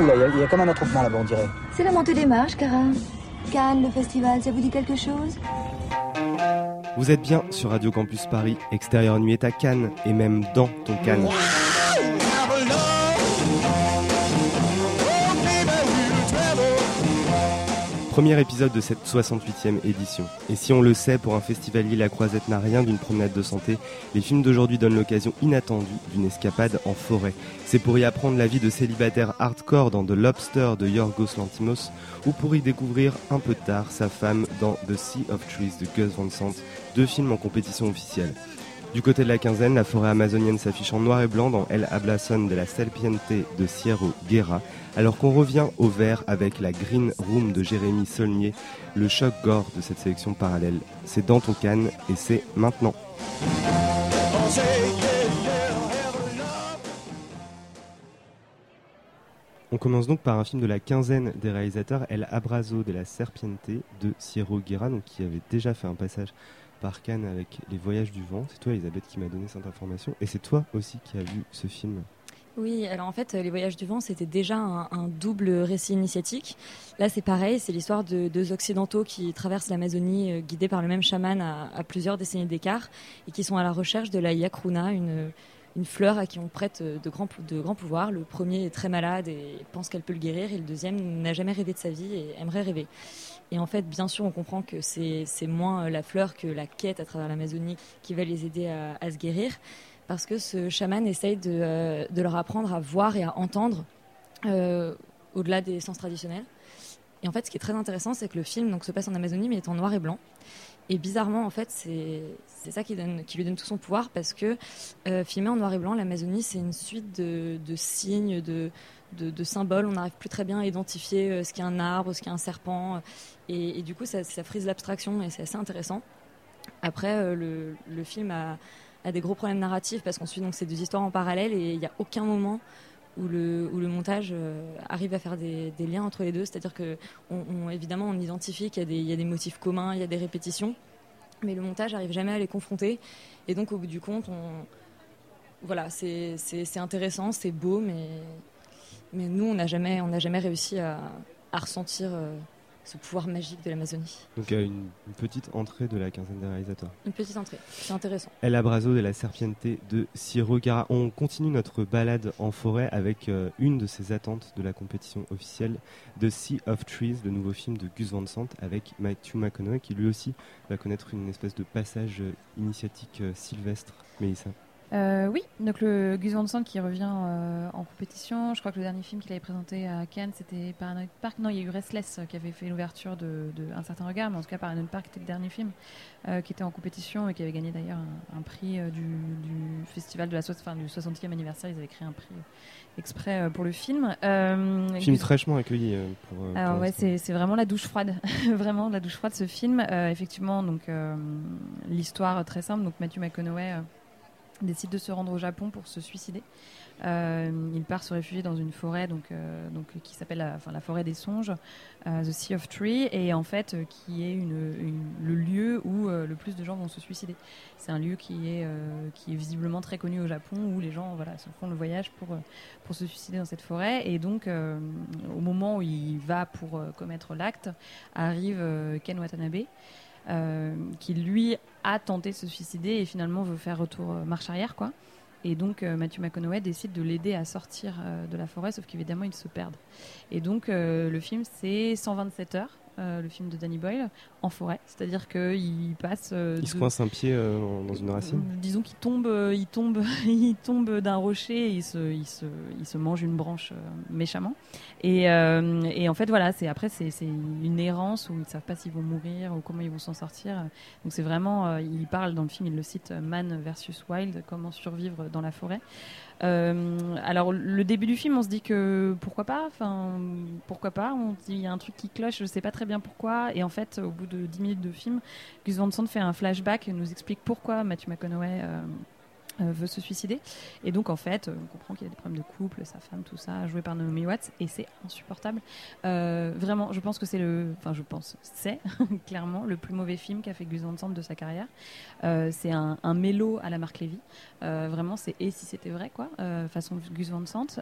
Oula, il y, a- il y a comme un attroupement là-bas, on dirait. C'est la montée des marches, Cara. Cannes, le festival, ça vous dit quelque chose? Vous êtes bien sur Radio Campus Paris, extérieur nuit est à Cannes, et même dans ton Cannes. Premier épisode de cette 68e édition. Et si on le sait, pour un festivalier, la croisette n'a rien d'une promenade de santé, les films d'aujourd'hui donnent l'occasion inattendue d'une escapade en forêt. C'est pour y apprendre la vie de célibataire hardcore dans The Lobster de Yorgos Lantimos, ou pour y découvrir un peu tard sa femme dans The Sea of Trees de Gus Van Sant, deux films en compétition officielle. Du côté de la quinzaine, la forêt amazonienne s'affiche en noir et blanc dans El Hablason de la Serpiente de Sierro Guerra, alors qu'on revient au vert avec la Green Room de Jérémy Saulnier, le choc gore de cette sélection parallèle. C'est dans ton canne et c'est maintenant. On commence donc par un film de la quinzaine des réalisateurs, El Abrazo de la Serpiente de Sierro Guerra, qui avait déjà fait un passage par Cannes avec Les Voyages du Vent. C'est toi, Elisabeth, qui m'a donné cette information. Et c'est toi aussi qui as vu ce film. Oui, alors en fait, Les Voyages du Vent, c'était déjà un, double récit initiatique. Là, c'est pareil, c'est l'histoire de deux Occidentaux qui traversent l'Amazonie euh, guidés par le même chaman à, plusieurs décennies d'écart et qui sont à la recherche de la Yakruna, une, fleur à qui on prête euh, de grands, de grands pouvoirs. Le premier est très malade et pense qu'elle peut le guérir, et le deuxième n'a jamais rêvé de sa vie et aimerait rêver. Et en fait, bien sûr, on comprend que c'est moins euh, la fleur que la quête à travers l'Amazonie qui va les aider à, se guérir parce que ce chaman essaye de, euh, leur apprendre à voir et à entendre euh, au-delà des sens traditionnels. Et en fait, ce qui est très intéressant, c'est que le film donc, se passe en Amazonie, mais est en noir et blanc. Et bizarrement, en fait, c'est ça qui, lui donne tout son pouvoir, parce que euh, filmé en noir et blanc, l'Amazonie, c'est une suite de, signes, de, symboles. On n'arrive plus très bien à identifier euh, ce qu'est un arbre, ce qu'est un serpent. Et, du coup, ça, frise l'abstraction, et c'est assez intéressant. Après, euh, le, film a, a des gros problèmes narratifs parce qu'on suit donc ces deux histoires en parallèle et il n'y a aucun moment où le, montage euh, arrive à faire des, liens entre les deux. C'est-à-dire que, on, évidemment, on identifie qu'il y, a des- motifs communs, il y a des répétitions, mais le montage n'arrive jamais à les confronter. Et donc, au bout du compte, voilà, c'est intéressant, c'est beau, mais, nous, on n'a jamais, réussi à, à ressentir euh, ce pouvoir magique de l'Amazonie. Donc euh, une, une petite entrée de la quinzaine des réalisateurs. Une petite entrée, c'est intéressant. El Abrazo de la Serpiente de Sierro Guerra. On continue notre balade en forêt avec euh, une de ses attentes de la compétition officielle, The Sea of Trees, le nouveau film de Gus Van Sant avec Matthew McConaughey qui lui aussi va connaître une espèce de passage euh, initiatique euh, sylvestre. Mélissa. Euh, oui, donc le Gus Van Sant qui revient euh, en compétition. Je crois que le dernier film qu'il avait présenté à Cannes, c'était Paranoid Park. Non, il y a eu Restless euh, qui avait fait l'ouverture de, de Un certain regard, mais en tout cas Paranoid Park était le dernier film euh, qui était en compétition et qui avait gagné d'ailleurs un, un prix du, du festival de la so- du 60e anniversaire. Ils avaient créé un prix exprès pour le film. Film Gus- fraîchement accueilli pour. alors pour ouais, c'est vraiment la douche froide, vraiment la douche froide ce film. Effectivement, donc l'histoire très simple. Donc Matthew McConaughey décide de se rendre au Japon pour se suicider. Euh, il part se réfugier dans une forêt donc, euh, donc, qui s'appelle la, enfin, la forêt des songes, euh, The Sea of Tree, et en fait qui est une, le lieu où le plus de gens vont se suicider. C'est un lieu qui est, qui est visiblement très connu au Japon où les gens voilà, se font le voyage pour, pour se suicider dans cette forêt. Et donc, au moment où il va pour commettre l'acte, arrive Ken Watanabe, qui lui a tenté de se suicider et finalement veut faire retour euh, marche arrière, quoi. Et donc euh, Matthew McConaughey décide de l'aider à sortir euh, de la forêt, sauf qu'évidemment ils se perdent. Et donc euh, le film c'est 127 heures, euh, le film de Danny Boyle, en forêt. C'est-à-dire qu'il passe. euh, Il se coince un pied euh, dans une racine. euh, Disons qu'il tombe, euh, il tombe, il tombe d'un rocher, et il se, il se, il se mange une branche méchamment. Et, euh, et en fait, voilà, c'est après c'est une errance où ils ne savent pas s'ils vont mourir ou comment ils vont s'en sortir. Donc c'est vraiment, euh, il parle dans le film, il le cite, Man versus Wild, comment survivre dans la forêt. Euh, alors le début du film, on se dit que pourquoi pas, enfin pourquoi pas, on dit il y a un truc qui cloche, je sais pas très bien pourquoi, et en fait au bout de 10 minutes de film, Gus Van Sant fait un flashback et nous explique pourquoi Matthew McConaughey euh, veut se suicider. Et donc, en fait, euh, on comprend qu'il a des problèmes de couple, sa femme, tout ça, joué par Naomi Watts, et c'est insupportable. Euh, vraiment, je pense que c'est le. Enfin, je pense, c'est clairement le plus mauvais film qu'a fait Gus Van Sant de sa carrière. Euh, c'est un, un mélo à la Marc Lévy. Euh, vraiment, c'est et si c'était vrai, quoi, euh, façon Gus Van Sant.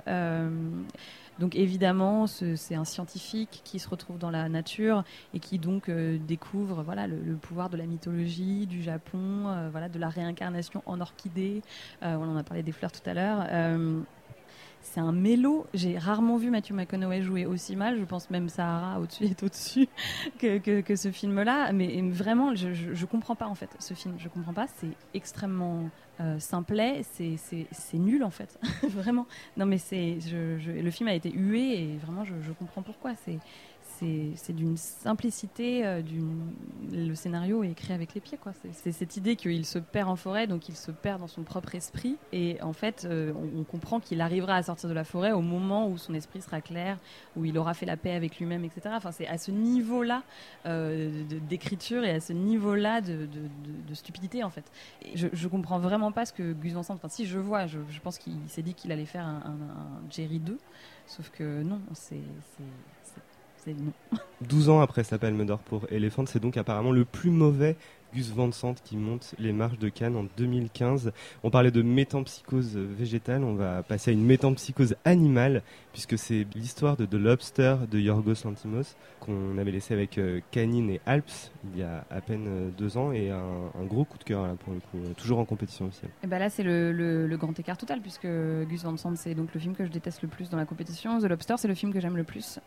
Euh, Donc évidemment, c'est un scientifique qui se retrouve dans la nature et qui donc découvre voilà le, pouvoir de la mythologie, du Japon, voilà de la réincarnation en orchidée. on en a parlé des fleurs tout à l'heure c'est un mélo. J'ai rarement vu Matthew McConaughey jouer aussi mal. Je pense même Sahara au-dessus est au-dessus que, que, ce film-là. Mais vraiment, je, je, comprends pas en fait ce film. Je comprends pas. C'est extrêmement euh, simplet. C'est nul en fait. vraiment. Non mais c'est le film a été hué et vraiment je, je comprends pourquoi. C'est c'est d'une simplicité, euh, le scénario est écrit avec les pieds. C'est cette idée qu'il se perd en forêt, donc il se perd dans son propre esprit. Et en fait, euh, on, comprend qu'il arrivera à sortir de la forêt au moment où son esprit sera clair, où il aura fait la paix avec lui-même, etc. Enfin, c'est à ce niveau-là euh, d'écriture et à ce niveau-là de, stupidité, en fait. je, je comprends vraiment pas ce que Gus Sant, enfin, si je vois, je, pense qu'il s'est dit qu'il allait faire un Jerry 2, sauf que non, c'est 12 ans après sa palme d'or pour Elephant, c'est donc apparemment le plus mauvais Gus Van Sant qui monte les marches de Cannes en 2015. On parlait de métampsychose végétale, on va passer à une métampsychose animale, puisque c'est l'histoire de The Lobster de Yorgos Lantimos, qu'on avait laissé avec euh, Canine et Alps il y a à peine euh, deux ans, et un, gros coup de cœur là, pour le coup, euh, toujours en compétition officielle. Et ben là, c'est le, grand écart total, puisque Gus Van Sant, c'est donc le film que je déteste le plus dans la compétition. The Lobster, c'est le film que j'aime le plus.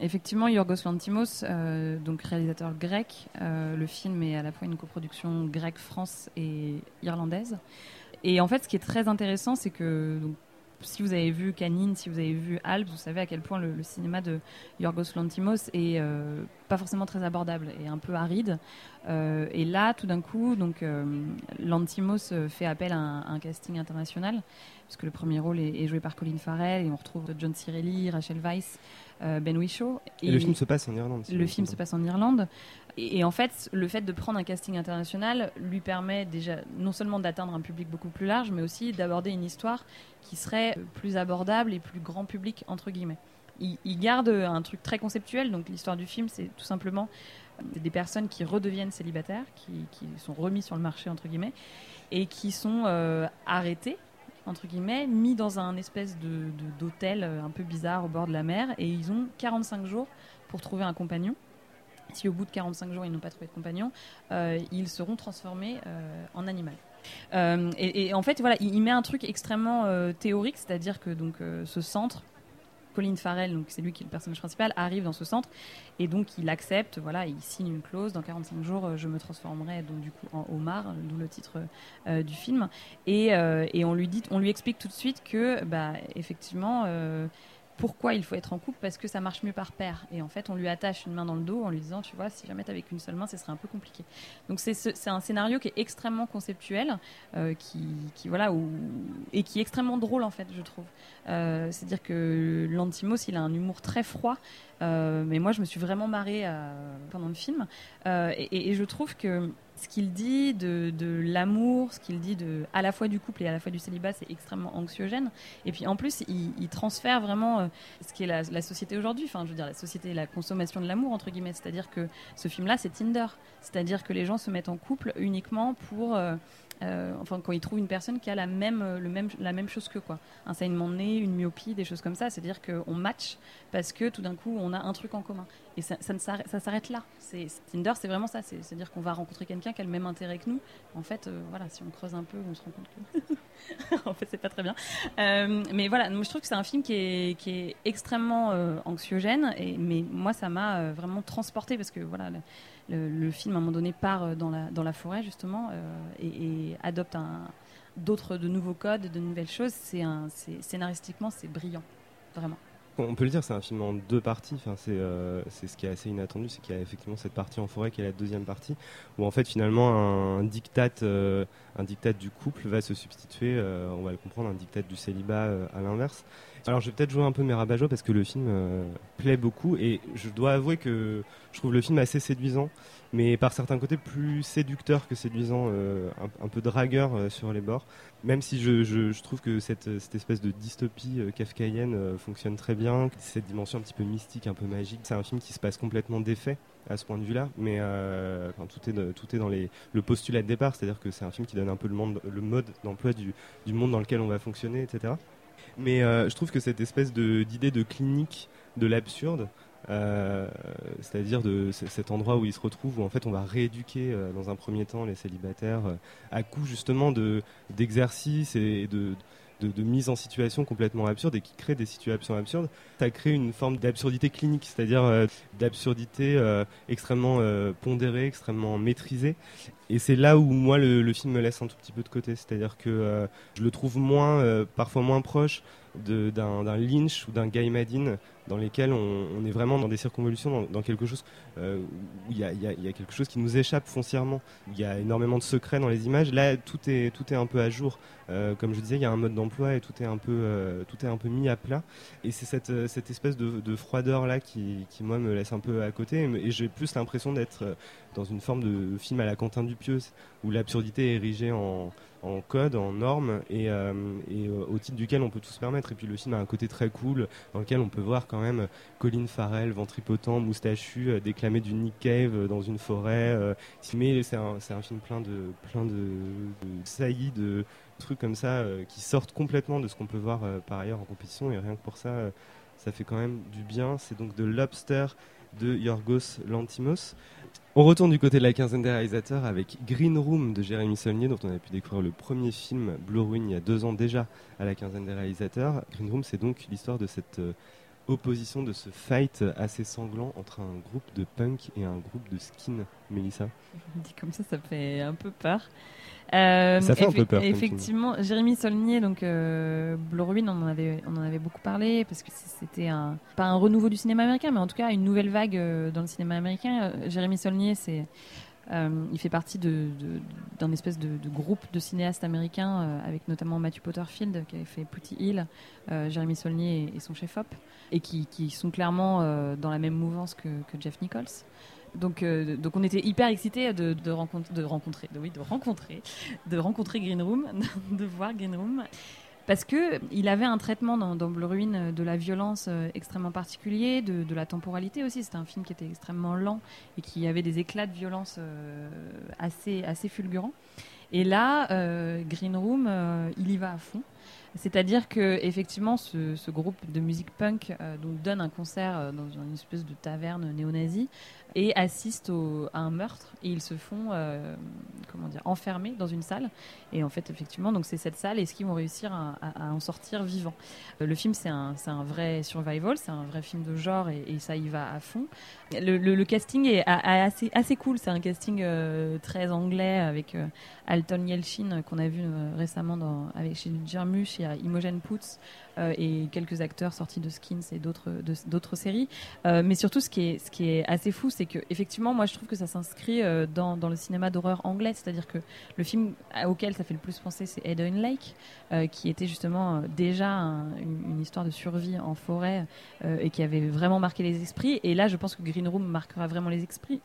effectivement, Yorgos Lantimos, donc réalisateur grec, le film est à la fois une coproduction grecque, France et irlandaise. Et en fait, ce qui est très intéressant, c'est que si vous avez vu Canine, si vous avez vu Alps, vous savez à quel point le, cinéma de Yorgos Lantimos est euh, pas forcément très abordable et un peu aride. Euh, et là, tout d'un coup, donc euh, Lantimos fait appel à un, casting international, puisque le premier rôle est, joué par Colin Farrell et on retrouve John Cirelli, Rachel Weisz, Ben Whishaw. Et, le film se passe en Irlande. le film se passe en Irlande. Et, en fait, le fait de prendre un casting international lui permet déjà non seulement d'atteindre un public beaucoup plus large, mais aussi d'aborder une histoire qui serait plus abordable et plus grand public, entre guillemets. Il, garde un truc très conceptuel, donc l'histoire du film, c'est tout simplement des personnes qui redeviennent célibataires, qui, sont remis sur le marché, entre guillemets, et qui sont euh, arrêtés entre guillemets, mis dans un espèce de, d'hôtel euh, un peu bizarre au bord de la mer, et ils ont 45 jours pour trouver un compagnon si au bout de 45 jours ils n'ont pas trouvé de compagnon, euh, ils seront transformés euh, en animal. Euh, et, en fait, voilà, il, met un truc extrêmement théorique, c'est-à-dire que donc ce centre, Colin Farrell, donc c'est lui qui est le personnage principal, arrive dans ce centre et donc il accepte, voilà, il signe une clause. Dans 45 jours, je me transformerai donc du coup en homard, d'où le titre du film. Et, on lui dit, on lui explique tout de suite que, bah, effectivement pourquoi il faut être en couple Parce que ça marche mieux par paire. Et en fait, on lui attache une main dans le dos en lui disant, tu vois, si jamais t'es avec une seule main, ce serait un peu compliqué. Donc c'est un scénario qui est extrêmement conceptuel, euh, qui, qui, voilà, et qui est extrêmement drôle en fait, je trouve. Euh, c'est-à-dire que Lantimos, il a un humour très froid, euh, mais moi, je me suis vraiment marrée pendant le film, et, je trouve que ce qu'il dit de, l'amour, ce qu'il dit de, à la fois du couple et à la fois du célibat, c'est extrêmement anxiogène. Et puis en plus, il, transfère vraiment euh, ce qui est la, société aujourd'hui. Enfin, je veux dire, la société, la consommation de l'amour, entre guillemets. C'est-à-dire que ce film-là, c'est Tinder. C'est-à-dire que les gens se mettent en couple uniquement pour. Euh, euh, enfin, quand ils trouvent une personne qui a la même, le même, la même chose que quoi. Un saignement de nez, une myopie, des choses comme ça. C'est-à-dire qu'on match parce que tout d'un coup, on a un truc en commun. Et ça, ça, s'arrête là. Tinder, c'est vraiment ça. C'est-à-dire qu'on va rencontrer quelqu'un qui a le même intérêt que nous. En fait, euh, voilà, si on creuse un peu, on se rend compte que. en fait, c'est pas très bien. Euh, mais voilà, moi, je trouve que c'est un film qui est, qui est extrêmement anxiogène. Et, mais moi, ça m'a vraiment transporté parce que voilà. Le, film, à un moment donné, part dans la, dans la forêt, justement, et, adopte un, d'autres, de nouveaux codes, de nouvelles choses. C'est un, scénaristiquement, c'est brillant, vraiment on peut le dire, c'est un film en deux parties. Enfin, c'est euh, ce qui est assez inattendu, c'est qu'il y a effectivement cette partie en forêt qui est la deuxième partie, où en fait finalement un diktat, euh, un du couple va se substituer, euh, on va le comprendre, un diktat du célibat à l'inverse. Alors je vais peut-être jouer un peu mes rabat parce que le film plaît beaucoup et je dois avouer que je trouve le film assez séduisant, mais par certains côtés plus séducteur que séduisant, un, peu dragueur sur les bords même si je, trouve que cette, espèce de dystopie euh, kafkaïenne euh, fonctionne très bien, cette dimension un petit peu mystique, un peu magique, c'est un film qui se passe complètement défait à ce point de vue-là, mais euh, tout, est dans le postulat de départ, c'est-à-dire que c'est un film qui donne un peu le mode d'emploi du, du, monde dans lequel on va fonctionner, etc. Mais je trouve que cette espèce d'idée de, clinique de l'absurde, c'est-à-dire de cet endroit où ils se retrouvent, où en fait on va rééduquer dans un premier temps les célibataires à coup justement d'exercices et de, de, mise en situation complètement absurde et qui crée des situations absurdes, ça crée une forme d'absurdité clinique, c'est-à-dire euh, d'absurdité euh, extrêmement euh, pondérée, extrêmement maîtrisée. Et c'est là où moi le, film me laisse un tout petit peu de côté, c'est-à-dire que je le trouve moins, parfois moins proche d'un Lynch ou d'un Guy Madin dans lesquels on, est vraiment dans des circonvolutions, dans, quelque chose euh, où il y, a, quelque chose qui nous échappe foncièrement. Il y a énormément de secrets dans les images. Là, tout est, tout est un peu à jour. Euh, comme je disais, il y a un mode d'emploi et tout est un peu, euh, tout est un peu mis à plat. Et c'est cette, cette espèce de, froideur là qui, qui, moi, me laisse un peu à côté. Et j'ai plus l'impression d'être dans une forme de film à la Quentin Dupieux, où l'absurdité est érigée en, en code, en normes, et, et au titre duquel on peut tout se permettre. Et puis le film a un côté très cool, dans lequel on peut voir quand même Colin Farrell, ventripotent, moustachu, euh, déclamer du Nick Cave euh, dans une forêt. Euh, c'est un, film plein de, plein de, de saillies, de trucs comme ça qui sortent complètement de ce qu'on peut voir par ailleurs en compétition. Et rien que pour ça, ça fait quand même du bien. C'est donc de Lobster de Yorgos Lantimos. On retourne du côté de la quinzaine des réalisateurs avec Green Room de Jérémy Saulnier, dont on a pu découvrir le premier film Blue Ruin il y a deux ans déjà à la quinzaine des réalisateurs. Green Room, c'est donc l'histoire de cette opposition, de ce fight assez sanglant entre un groupe de punk et un groupe de skin, Mélissa Dit comme ça, ça fait un peu peur. Euh, ça fait un peu peur. Effectivement, Jérémy Solnier, donc euh, Blue Ruin, on en avait, on en avait beaucoup parlé parce que c'était un, pas un renouveau du cinéma américain, mais en tout cas une nouvelle vague euh, dans le cinéma américain. Euh, Jérémy Solnier, c'est euh, il fait partie d'un espèce de, groupe de cinéastes américains, euh, avec notamment Matthew Potterfield, qui avait fait Putty Hill, euh, Jeremy Saulnier et, son chef-op, et qui, sont clairement dans la même mouvance que, Jeff Nichols. Donc, donc on était hyper excités de, de, rencontrer, de rencontrer, de, oui, de rencontrer, de rencontrer Green Room, de voir Green Room parce que il avait un traitement dans, dans Blue Ruin euh, de la violence euh, extrêmement particulier, de, la temporalité aussi. C'était un film qui était extrêmement lent et qui avait des éclats de violence euh, assez, fulgurants. Et là, Green Room, il y va à fond. C'est-à-dire que effectivement, ce, groupe de musique punk donne un concert dans une espèce de taverne néo-nazie et assistent à un meurtre. Et ils se font euh, comment dire enfermer dans une salle. Et en fait effectivement donc c'est cette salle est-ce qu'ils vont réussir à, en sortir vivant euh, le film c'est un, un vrai survival c'est un vrai film de genre et, ça y va à fond. Le, casting est assez, assez cool. C'est un casting euh, très anglais avec Alton Yelchin qu'on a vu récemment avec chez Jarmusch. A Imogen Poots et quelques acteurs sortis de Skins et d'autres d'autres séries. Mais surtout ce qui est ce qui est assez fou c'est que effectivement, moi, je trouve que ça s'inscrit euh, dans, le cinéma d'horreur anglais, c'est-à-dire que le film auquel ça fait le plus penser, c'est Eden Lake, euh, qui était justement euh, déjà une, histoire de survie en forêt et qui avait vraiment marqué les esprits. Et là, je pense que Green Room marquera vraiment les esprits.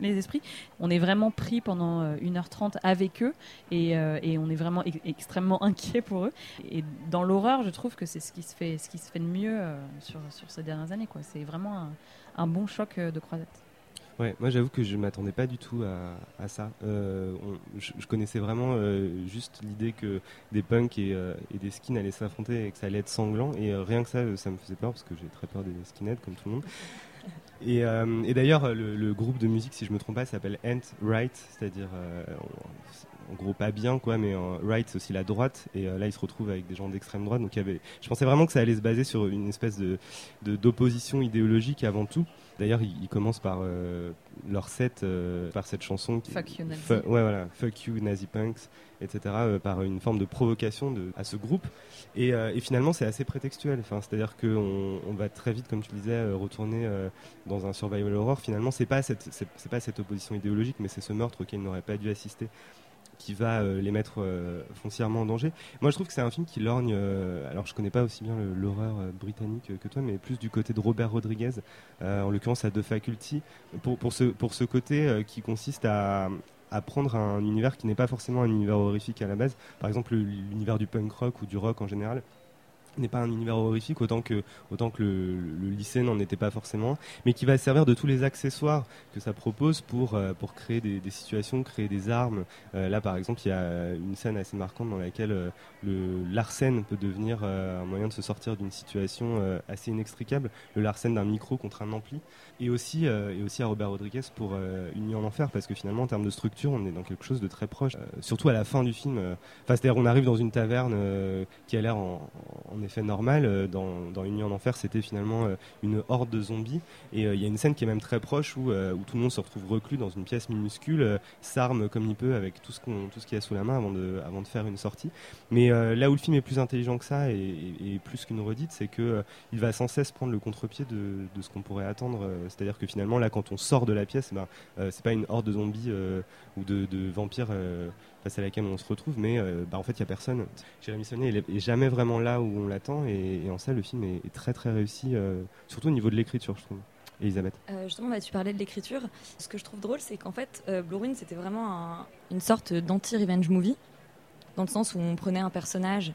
On est vraiment pris pendant 1h30 avec eux et, on est vraiment extrêmement inquiet pour eux. Et dans l'horreur, je trouve que c'est ce qui se fait, de mieux sur, sur ces dernières années. C'est vraiment un, un bon choc de croisette. Ouais, moi j'avoue que je m'attendais pas du tout à, ça. Euh, je, connaissais vraiment euh, juste l'idée que des punks euh, et, des skins allaient s'affronter et que ça allait être sanglant. Et rien que ça, ça me faisait peur parce que j'ai très peur des skinheads comme tout le monde. Et, d'ailleurs, le, groupe de musique, si je me trompe pas, s'appelle Ant Right, c'est-à-dire en gros pas bien quoi mais right c'est aussi la droite et là ils se retrouvent avec des gens d'extrême droite donc il y avait je pensais vraiment que ça allait se baser sur une espèce de d'opposition idéologique avant tout D'ailleurs, ils, commencent par euh, leur set, euh, par cette chanson. Fuck you Nazi. ouais, voilà, Fuck you Nazi Punks, etc. Euh, par une forme de provocation de, à ce groupe. Et, finalement, c'est assez prétextuel. Enfin, c'est-à-dire qu'on on va très vite, comme tu disais, retourner dans un survival horror. Finalement, c'est pas cette, c'est pas cette opposition idéologique, mais c'est ce meurtre auquel ils n'auraient pas dû assister qui va euh, les mettre euh, foncièrement en danger. Moi, je trouve que c'est un film qui lorgne. Euh, alors, je connais pas aussi bien l'horreur britannique que toi, mais plus du côté de Robert Rodriguez, en l'occurrence à The Faculty, pour, pour, ce, pour ce côté qui consiste à, à prendre un univers qui n'est pas forcément un univers horrifique à la base, par exemple l'univers du punk rock ou du rock en général, n'est pas un univers horrifique autant que, autant que le, lycée n'en était pas forcément, mais qui va servir de tous les accessoires que ça propose pour, euh, pour créer des, situations, créer des armes. Euh, là, par exemple, il y a une scène assez marquante dans laquelle euh, le l'arsène peut devenir un moyen de se sortir d'une situation assez inextricable, le larcène d'un micro contre un ampli, et aussi, et aussi à Robert Rodriguez pour Une nuit en enfer, parce que finalement, en termes de structure, on est dans quelque chose de très proche, surtout à la fin du film. Enfin, c'est-à-dire, on arrive dans une taverne qui a l'air en, en effet normal. Euh, dans, dans Une nuit en enfer, c'était finalement euh, une horde de zombies. Et euh, il y a une scène qui est même très proche où, tout le monde se retrouve reclus dans une pièce minuscule, s'arme comme il peut avec tout ce qu'on tout ce qu'il y a sous la main avant de, faire une sortie. Mais là où le film est plus intelligent que ça et, plus qu'une redite, c'est que il va sans cesse prendre le contre-pied de, ce qu'on pourrait attendre. C'est-à-dire que finalement, là, quand on sort de la pièce, ben, c'est pas une horde de zombies ou de vampires face à laquelle on se retrouve, mais euh, bah, en fait, il n'y a personne. Jérémy Saulnier est jamais vraiment là où on l'attend, et, en ça, le film est, très très réussi, euh, surtout au niveau de l'écriture, je trouve. Elisabeth euh, Justement, tu parlais de l'écriture. Ce que je trouve drôle, c'est qu'en fait, Blue Ruin, c'était vraiment une sorte d'anti-revenge movie, dans le sens où on prenait un personnage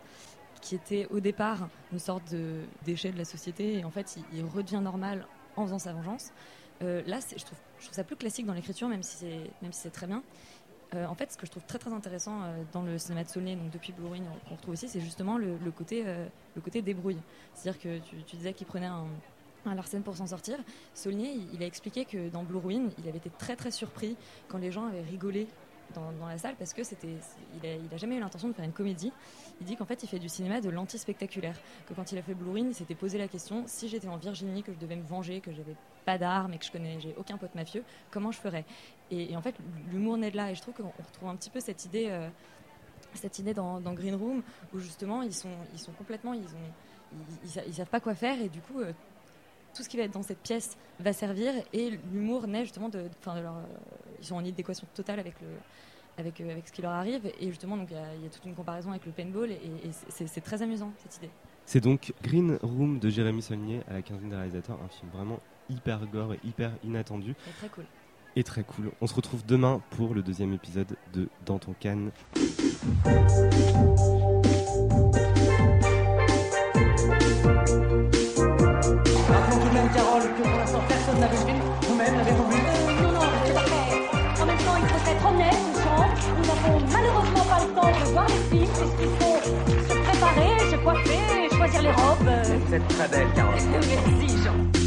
qui était au départ une sorte de déchet de la société, et en fait, il, redevient normal en faisant sa vengeance. là, je trouve, ça plus classique dans l'écriture, même si c'est très bien. Euh, en fait, ce que je trouve très très intéressant euh, dans le cinéma de Saulnier, donc depuis Blue Ruin, qu'on retrouve aussi, c'est justement le, côté, euh, le côté débrouille. C'est-à-dire que tu, disais qu'il prenait un, un Larsen pour s'en sortir. Saulnier, il, a expliqué que dans Blue Ruin, il avait été très très surpris quand les gens avaient rigolé dans, la salle parce que c'était, il a, jamais eu l'intention de faire une comédie. Il dit qu'en fait, il fait du cinéma de l'anti-spectaculaire. Que quand il a fait Blue Ruin, il s'était posé la question si j'étais en Virginie, que je devais me venger, que j'avais pas d'armes et que je connais, j'ai aucun pote mafieux, comment je ferais? Et, en fait, l'humour naît de là. Et je trouve qu'on retrouve un petit peu cette idée, euh, cette idée dans, Green Room où justement ils sont, ils sont complètement, ils ont, ils, savent pas quoi faire et du coup. Euh, tout ce qui va être dans cette pièce va servir et l'humour naît justement de, leur, ils sont en adéquation totale avec le, avec, euh, avec ce qui leur arrive. Et justement, il y, a toute une comparaison avec le paintball et, c'est très amusant cette idée. C'est donc Green Room de Jérémy Saulnier à la quinzaine des réalisateurs, un film vraiment hyper gore et hyper inattendu. Et très cool. Et très cool. On se retrouve demain pour le deuxième épisode de Dans ton canne. Carole, que pour l'instant personne n'a vu. Vous-même l'avez-vous vu euh, Non, non, tout à fait. En même temps, il faut être honnête, Nous n'avons malheureusement pas le temps de voir les films puisqu'il faut se préparer, se coiffer, choisir les robes. Vous êtes très belle, Carole. Merci, Jean.